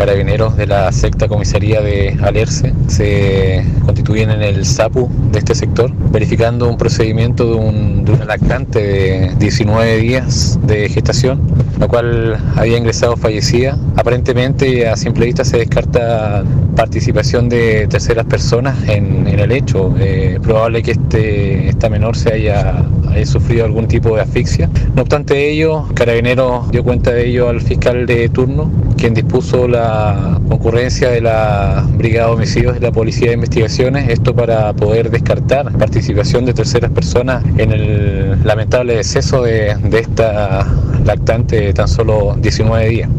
carabineros de la secta comisaría de Alerce se constituyen en el SAPU de este sector, verificando un procedimiento de, un, una lactante de 19 días de gestación, la cual había ingresado fallecida. Aparentemente a simple vista se descarta participación de terceras personas en, en el hecho. Eh, probable que este, esta menor se haya, haya sufrido algún tipo de asfixia. No obstante ello, Carabineros dio cuenta de ello al fiscal de turno, quien dispuso la concurrencia de la Brigada de Homicidios y la Policía de Investigaciones, esto para poder descartar participación de terceras personas en el lamentable deceso de, de esta lactante de tan solo 19 días.